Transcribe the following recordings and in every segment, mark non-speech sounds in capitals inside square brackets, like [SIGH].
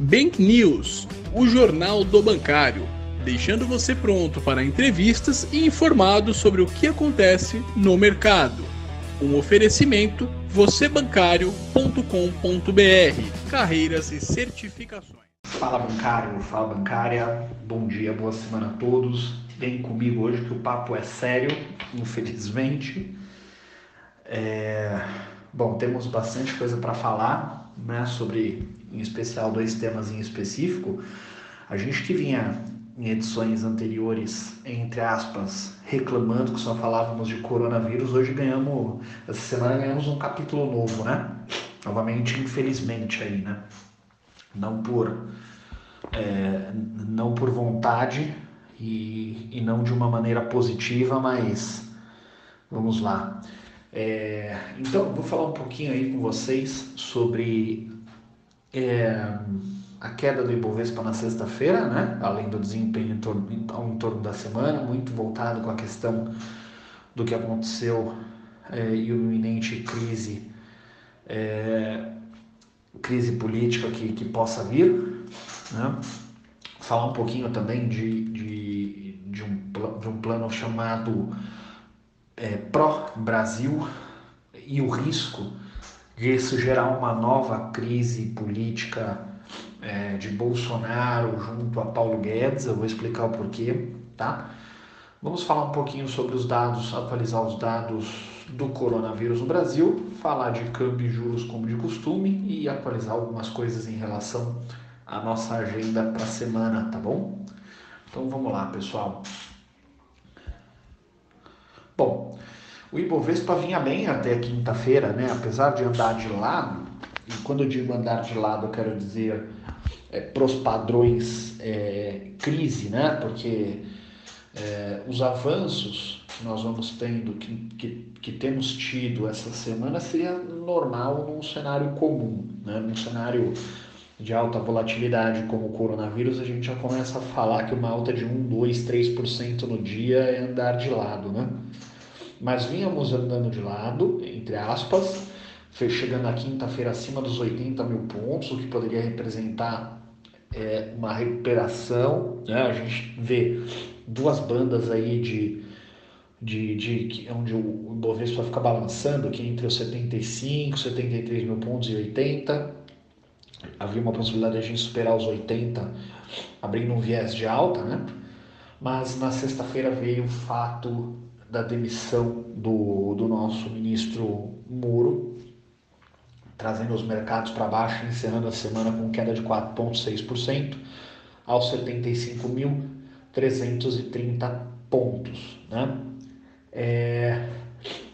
Bank News, o jornal do bancário, deixando você pronto para entrevistas e informado sobre o que acontece no mercado. Um oferecimento vocêbancário.com.br, carreiras e certificações. Fala bancário, fala bancária, bom dia, boa semana a todos. Vem comigo hoje que o papo é sério, infelizmente. É... Bom, temos bastante coisa para falar, né, sobre em especial dois temas em específico. A gente que vinha em edições anteriores, entre aspas, reclamando que só falávamos de coronavírus, hoje ganhamos, essa semana ganhamos um capítulo novo, né? Novamente, infelizmente aí, né? Não por, é, não por vontade e, e não de uma maneira positiva, mas vamos lá. É, então, vou falar um pouquinho aí com vocês sobre é, a queda do Ibovespa na sexta-feira, né? além do desempenho em torno, em torno, da semana, muito voltado com a questão do que aconteceu é, e uma iminente crise, é, crise política que, que possa vir. Né? Falar um pouquinho também de, de, de, um, de um plano chamado é, Pró-Brasil e o risco isso gerar uma nova crise política é, de Bolsonaro junto a Paulo Guedes. Eu vou explicar o porquê, tá? Vamos falar um pouquinho sobre os dados, atualizar os dados do coronavírus no Brasil, falar de câmbio e juros como de costume e atualizar algumas coisas em relação à nossa agenda para a semana, tá bom? Então vamos lá, pessoal. Bom, o Ibovespa vinha bem até quinta-feira, né? apesar de andar de lado, e quando eu digo andar de lado, eu quero dizer é, pros padrões é, crise, né? porque é, os avanços que nós vamos tendo, que, que, que, temos tido essa semana, seria normal num cenário comum, né? num cenário de alta volatilidade como o coronavírus, a gente já começa a falar que uma alta de 1, 2, 3% no dia é andar de lado, né? Mas vínhamos andando de lado, entre aspas, chegando na quinta-feira acima dos 80 mil pontos, o que poderia representar é, uma recuperação. Né? A gente vê duas bandas aí de, de, de onde o Ibovespa fica balançando, que é entre os 75, 73 mil pontos e 80. Havia uma possibilidade de a gente superar os 80, abrindo um viés de alta, né? Mas na sexta-feira veio o fato da demissão do, do nosso ministro Muro, trazendo os mercados para baixo, encerrando a semana com queda de 4,6% aos 75.330 pontos. Né? É,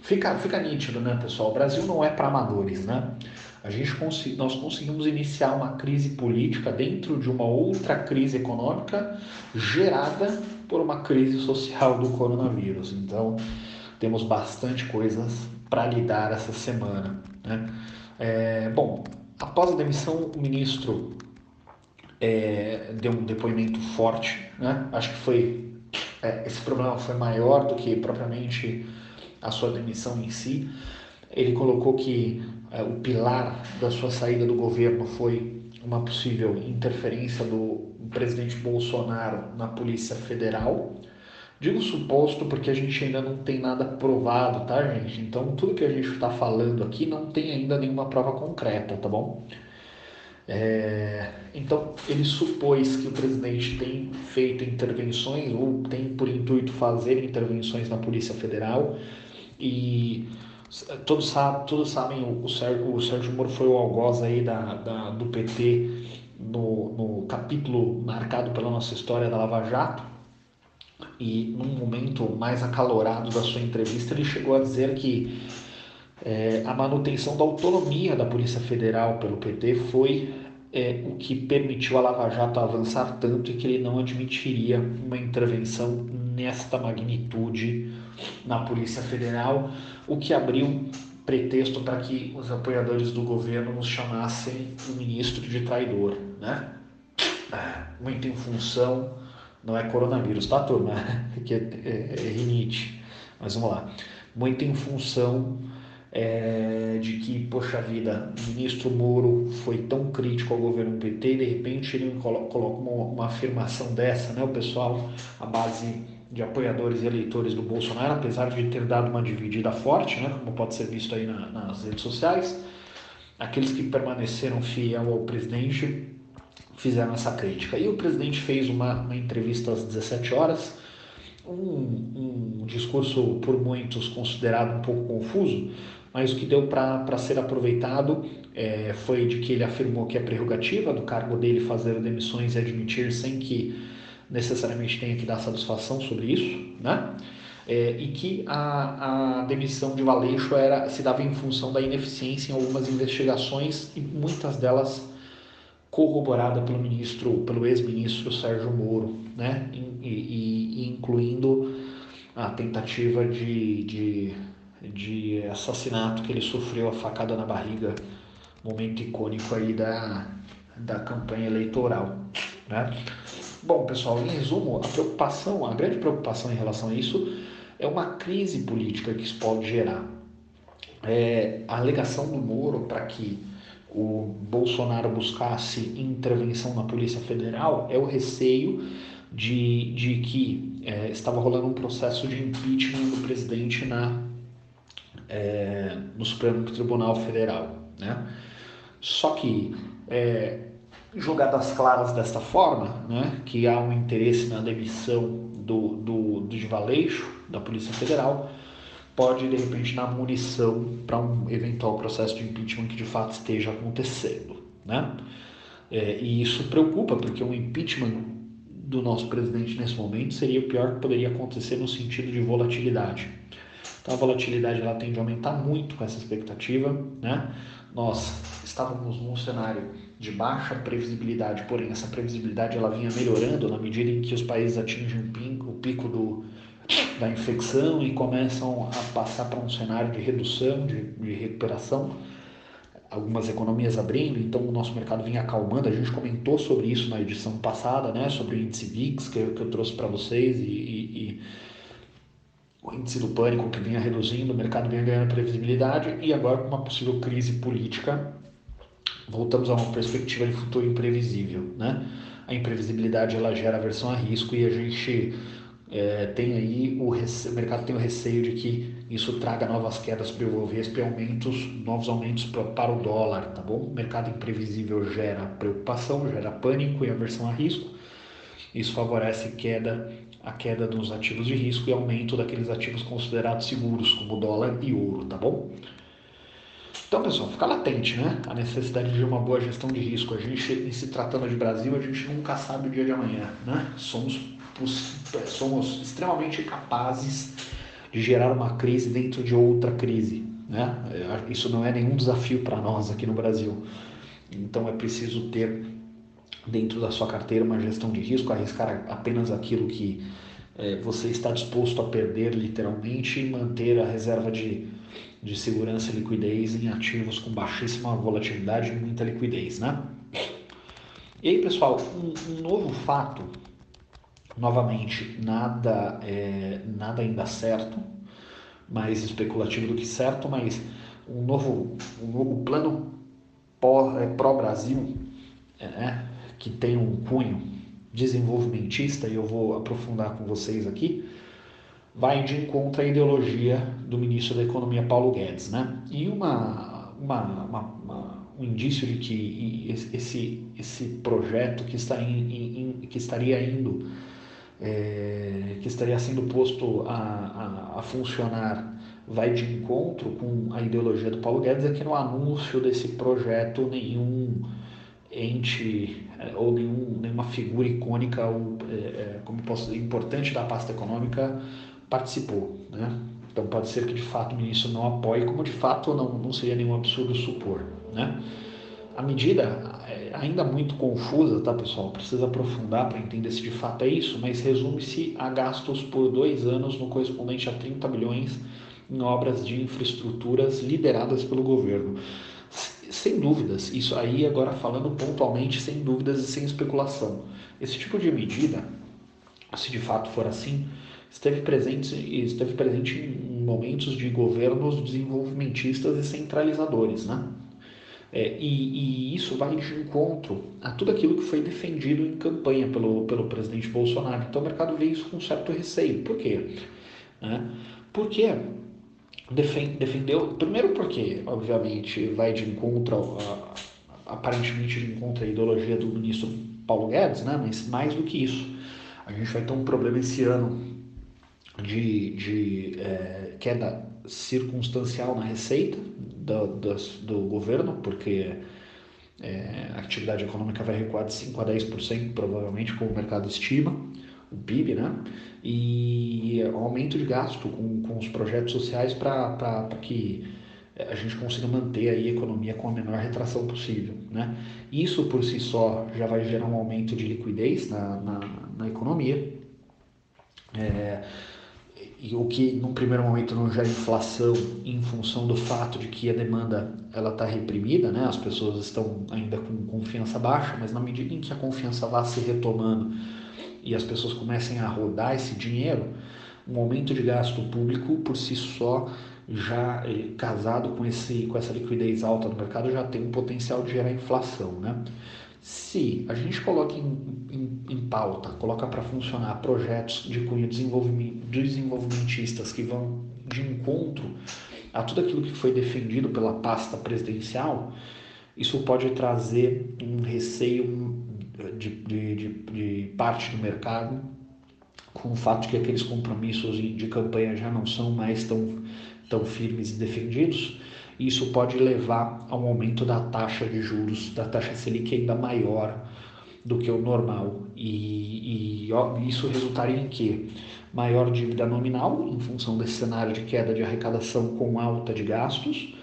fica, fica nítido, né, pessoal? O Brasil não é para amadores, né? A gente nós conseguimos iniciar uma crise política dentro de uma outra crise econômica gerada por uma crise social do coronavírus. Então, temos bastante coisas para lidar essa semana. Né? É, bom, após a demissão, o ministro é, deu um depoimento forte. Né? Acho que foi é, esse problema foi maior do que propriamente a sua demissão em si. Ele colocou que é, o pilar da sua saída do governo foi uma possível interferência do presidente Bolsonaro na Polícia Federal. Digo suposto porque a gente ainda não tem nada provado, tá, gente? Então, tudo que a gente está falando aqui não tem ainda nenhuma prova concreta, tá bom? É... Então, ele supôs que o presidente tem feito intervenções ou tem por intuito fazer intervenções na Polícia Federal e todos, sabe, todos sabem, o Sérgio, o Sérgio Moro foi o algoz aí da, da, do PT no, no capítulo marcado pela nossa história da Lava Jato. E num momento mais acalorado da sua entrevista, ele chegou a dizer que é, a manutenção da autonomia da Polícia Federal pelo PT foi é, o que permitiu a Lava Jato avançar tanto e que ele não admitiria uma intervenção nesta magnitude na Polícia Federal, o que abriu pretexto para que os apoiadores do governo nos chamassem o ministro de traidor, né? Ah, muito em função, não é coronavírus, tá, turma? [LAUGHS] Que é, é, é rinite. Mas vamos lá. Muito em função é, de que, poxa vida, o ministro Moro foi tão crítico ao governo PT e de repente ele coloca uma, uma afirmação dessa, né? O pessoal, a base de apoiadores e eleitores do Bolsonaro, apesar de ter dado uma dividida forte, né? Como pode ser visto aí na, nas redes sociais, aqueles que permaneceram fiel ao presidente fizeram essa crítica. E o presidente fez uma, uma entrevista às 17 horas, um, um discurso por muitos considerado um pouco confuso, mas o que deu para ser aproveitado é, foi de que ele afirmou que é prerrogativa do cargo dele fazer demissões e admitir sem que necessariamente tenha que dar satisfação sobre isso, né? É, e que a, a demissão de Valeixo era, se dava em função da ineficiência em algumas investigações e muitas delas corroborada pelo ministro, pelo ex-ministro Sérgio Moro, né? E, e, e, incluindo a tentativa de, de de assassinato que ele sofreu a facada na barriga, momento icônico aí da, da campanha eleitoral. Né? Bom, pessoal, em resumo, a preocupação, a grande preocupação em relação a isso é uma crise política que isso pode gerar. É, a alegação do Moro para que o Bolsonaro buscasse intervenção na Polícia Federal é o receio de, de que é, estava rolando um processo de impeachment do presidente na é, no Supremo Tribunal Federal. Né? Só que, é, jogadas claras desta forma, né, que há um interesse na demissão do, do, do da Polícia Federal, pode de repente dar munição para um eventual processo de impeachment que de fato esteja acontecendo. Né? É, e isso preocupa, porque um impeachment do nosso presidente nesse momento seria o pior que poderia acontecer no sentido de volatilidade. Então a volatilidade ela tende a aumentar muito com essa expectativa, né? Nós estávamos num cenário de baixa previsibilidade, porém essa previsibilidade ela vinha melhorando na medida em que os países atingem o pico, o pico do, da infecção e começam a passar para um cenário de redução, de, de recuperação algumas economias abrindo, então o nosso mercado vinha acalmando. A gente comentou sobre isso na edição passada, né, sobre o índice VIX que eu, que eu trouxe para vocês e, e, o índice do pânico que vinha reduzindo, o mercado vinha ganhando previsibilidade e agora com uma possível crise política voltamos a uma perspectiva de futuro imprevisível, né? A imprevisibilidade ela gera aversão a risco e a gente é, tem aí o, rece... o mercado tem o receio de que isso traga novas quedas para o Ibovespa e aumentos, novos aumentos para o dólar, tá bom? O mercado imprevisível gera preocupação, gera pânico e aversão a risco. Isso favorece queda a queda dos ativos de risco e aumento daqueles ativos considerados seguros, como dólar e ouro, tá bom? Então, pessoal, fica latente, né? A necessidade de uma boa gestão de risco. A gente, se tratando de Brasil, a gente nunca sabe o dia de amanhã, né? Somos, somos extremamente capazes de gerar uma crise dentro de outra crise, né? Isso não é nenhum desafio para nós aqui no Brasil. Então, é preciso ter dentro da sua carteira uma gestão de risco, arriscar apenas aquilo que é, você está disposto a perder literalmente e manter a reserva de, de segurança e liquidez em ativos com baixíssima volatilidade e muita liquidez, né? E aí, pessoal, um, um novo fato, novamente, nada, é, nada ainda certo, mais especulativo do que certo, mas um novo, um novo plano é, pró-Brasil, é, né? que tem um cunho desenvolvimentista, e eu vou aprofundar com vocês aqui, vai de encontro à ideologia do ministro da Economia Paulo Guedes. Né? E uma, uma, uma, uma um indício de que esse, esse projeto que, está in, in, que estaria indo, é, que estaria sendo posto a, a, a funcionar vai de encontro com a ideologia do Paulo Guedes é que no anúncio desse projeto nenhum ente ou nenhum, nenhuma figura icônica ou é, é, como posso importante da pasta econômica participou. Né? Então pode ser que de fato o ministro não apoie, como de fato não, não seria nenhum absurdo supor. Né? A medida é ainda muito confusa, tá pessoal? Precisa aprofundar para entender se de fato é isso, mas resume-se a gastos por dois anos no correspondente a 30 bilhões em obras de infraestruturas lideradas pelo governo. Sem dúvidas, isso aí agora falando pontualmente, sem dúvidas e sem especulação. Esse tipo de medida, se de fato for assim, esteve presente, esteve presente em momentos de governos desenvolvimentistas e centralizadores, né? É, e, e, isso vai de encontro a tudo aquilo que foi defendido em campanha pelo, pelo presidente Bolsonaro. Então o mercado vê isso com certo receio. Por quê? Né? Porque defendeu, primeiro porque, obviamente, vai de encontro, a, aparentemente de encontro à ideologia do ministro Paulo Guedes, né? mas mais do que isso, a gente vai ter um problema esse ano de, de é, queda circunstancial na receita do, do, do governo, porque é, a atividade econômica vai recuar de 5 a 10%, provavelmente, como o mercado estima, o PIB, né? E aumento de gasto com, com os projetos sociais para que a gente consiga manter aí a economia com a menor retração possível, né? Isso por si só já vai gerar um aumento de liquidez na, na, na economia. É, e o que num primeiro momento não gera inflação em função do fato de que a demanda ela está reprimida, né? as pessoas estão ainda com confiança baixa, mas na medida em que a confiança vá se retomando e as pessoas comecem a rodar esse dinheiro, um aumento de gasto público por si só já eh, casado com, esse, com essa liquidez alta no mercado já tem um potencial de gerar inflação, né? Se a gente coloca em, em, em pauta, coloca para funcionar projetos de cunho desenvolvimentistas que vão de encontro a tudo aquilo que foi defendido pela pasta presidencial, isso pode trazer um receio de, de, de, de parte do mercado com o fato de que aqueles compromissos de campanha já não são mais tão, tão firmes e defendidos isso pode levar a um aumento da taxa de juros, da taxa Selic ainda maior do que o normal. E, e ó, isso resultaria em que? Maior dívida nominal, em função desse cenário de queda de arrecadação com alta de gastos,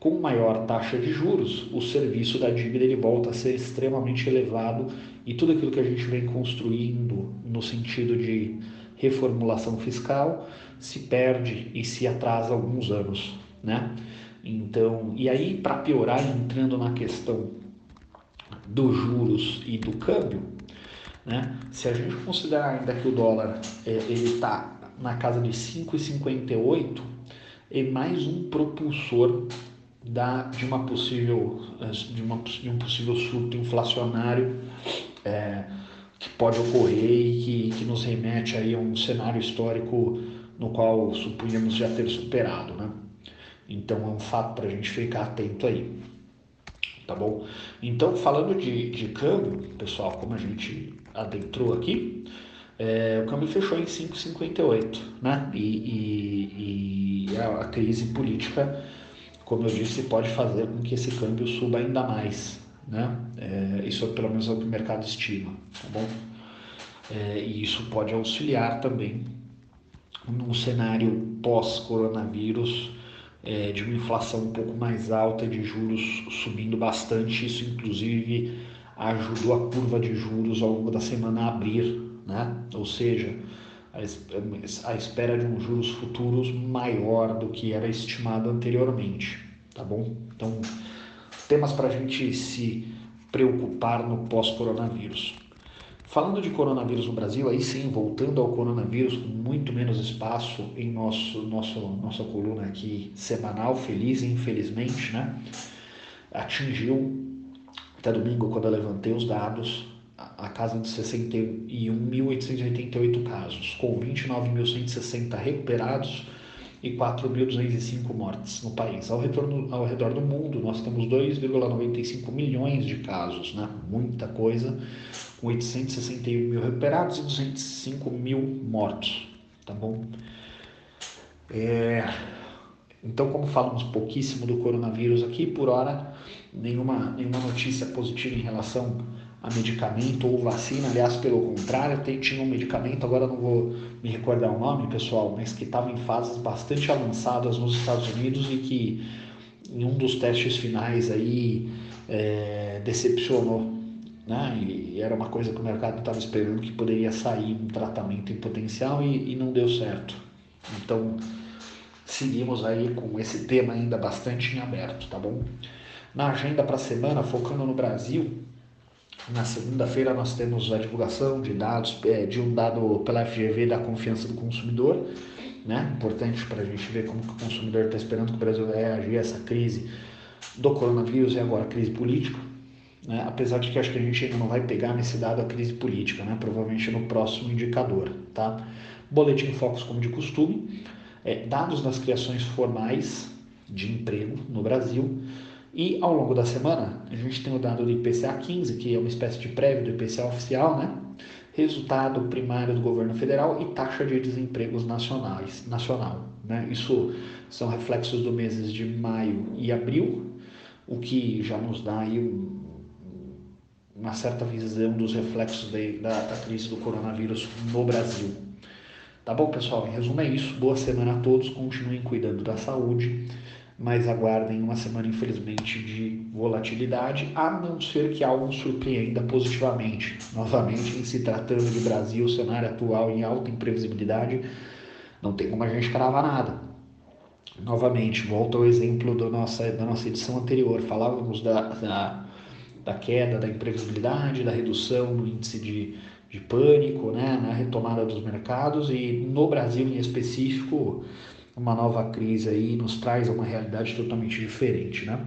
com maior taxa de juros, o serviço da dívida ele volta a ser extremamente elevado e tudo aquilo que a gente vem construindo no sentido de reformulação fiscal se perde e se atrasa alguns anos, né? Então, e aí para piorar, entrando na questão dos juros e do câmbio, né? Se a gente considerar ainda que o dólar é, ele está na casa de 5,58, é mais um propulsor da, de uma possível de, uma, de um possível surto inflacionário é, que pode ocorrer e que, que nos remete aí a um cenário histórico no qual supunhamos já ter superado, né? Então é um fato para a gente ficar atento aí. Tá bom? Então, falando de, de câmbio, pessoal, como a gente adentrou aqui, é, o câmbio fechou em 5,58, né? E, e, e a, crise política, como eu disse, pode fazer com que esse câmbio suba ainda mais, né? É, isso pelo menos é o que o mercado estima, tá bom? É, e isso pode auxiliar também num cenário pós-coronavírus é, de uma inflação um pouco mais alta, de juros subindo bastante. Isso, inclusive, ajudou a curva de juros ao longo da semana a abrir, né? ou seja, a espera de um juros futuros maior do que era estimado anteriormente. Tá bom? Então, temas para a gente se preocupar no pós-coronavírus. Falando de coronavírus no Brasil, aí sim, voltando ao coronavírus, com muito menos espaço em nosso, nosso, nossa coluna aqui semanal, feliz e infelizmente, né? Atingiu, até domingo, quando eu levantei os dados, a casa de 61.888 casos, com 29.160 recuperados e 4.205 mortes no país. Ao, retorno, ao redor do mundo, nós temos 2,95 milhões de casos, né? muita coisa, com 861 mil recuperados e 205 mil mortos, tá bom? É... Então, como falamos pouquíssimo do coronavírus aqui, por hora, nenhuma, nenhuma notícia positiva em relação a medicamento ou vacina, aliás, pelo contrário, tem, tinha um medicamento, agora não vou me recordar o nome, pessoal, mas que estava em fases bastante avançadas nos Estados Unidos e que em um dos testes finais aí é, decepcionou né? E era uma coisa que o mercado estava esperando que poderia sair um tratamento em potencial e, e não deu certo. Então, seguimos aí com esse tema ainda bastante em aberto, tá bom? Na agenda para a semana, focando no Brasil, Na segunda-feira nós temos a divulgação de dados, é, de um dado pela FGV da confiança do consumidor, né? Importante para a gente ver como que o consumidor está esperando que o Brasil reagir a essa crise do coronavírus e agora a crise política. Né? Apesar de que acho que a gente ainda não vai pegar nesse dado a crise política, né? provavelmente no próximo indicador. Tá? Boletim Focus, como de costume, é, dados das criações formais de emprego no Brasil. E ao longo da semana, a gente tem o dado do IPCA 15, que é uma espécie de prévio do IPCA oficial, né? resultado primário do governo federal e taxa de desempregos nacionais, nacional. Né? Isso são reflexos dos meses de maio e abril, o que já nos dá aí uma certa visão dos reflexos de, da, da crise do coronavírus no Brasil. Tá bom, pessoal? Em resumo, é isso. Boa semana a todos. Continuem cuidando da saúde mas aguardem uma semana, infelizmente, de volatilidade, a não ser que algo surpreenda positivamente. Novamente, em se tratando de Brasil, cenário atual em alta imprevisibilidade, não tem como a gente cravar nada. Novamente, volto ao exemplo do nossa, da nossa edição anterior, falávamos da, da, da queda da imprevisibilidade, da redução no índice de, de pânico, né, na retomada dos mercados e no Brasil em específico uma nova crise aí nos traz uma realidade totalmente diferente, né?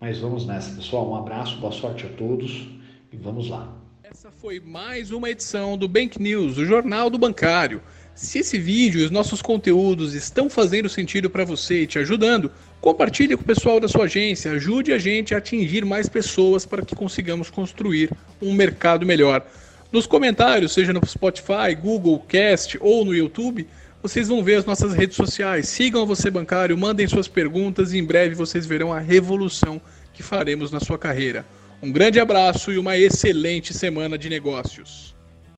Mas vamos nessa, pessoal. Um abraço, boa sorte a todos e vamos lá. Essa foi mais uma edição do Bank News, o jornal do bancário. Se esse vídeo e os nossos conteúdos estão fazendo sentido para você e te ajudando, compartilhe com o pessoal da sua agência, ajude a gente a atingir mais pessoas para que consigamos construir um mercado melhor. Nos comentários, seja no Spotify, Google Cast ou no YouTube, vocês vão ver as nossas redes sociais. Sigam Você Bancário, mandem suas perguntas e em breve vocês verão a revolução que faremos na sua carreira. Um grande abraço e uma excelente semana de negócios.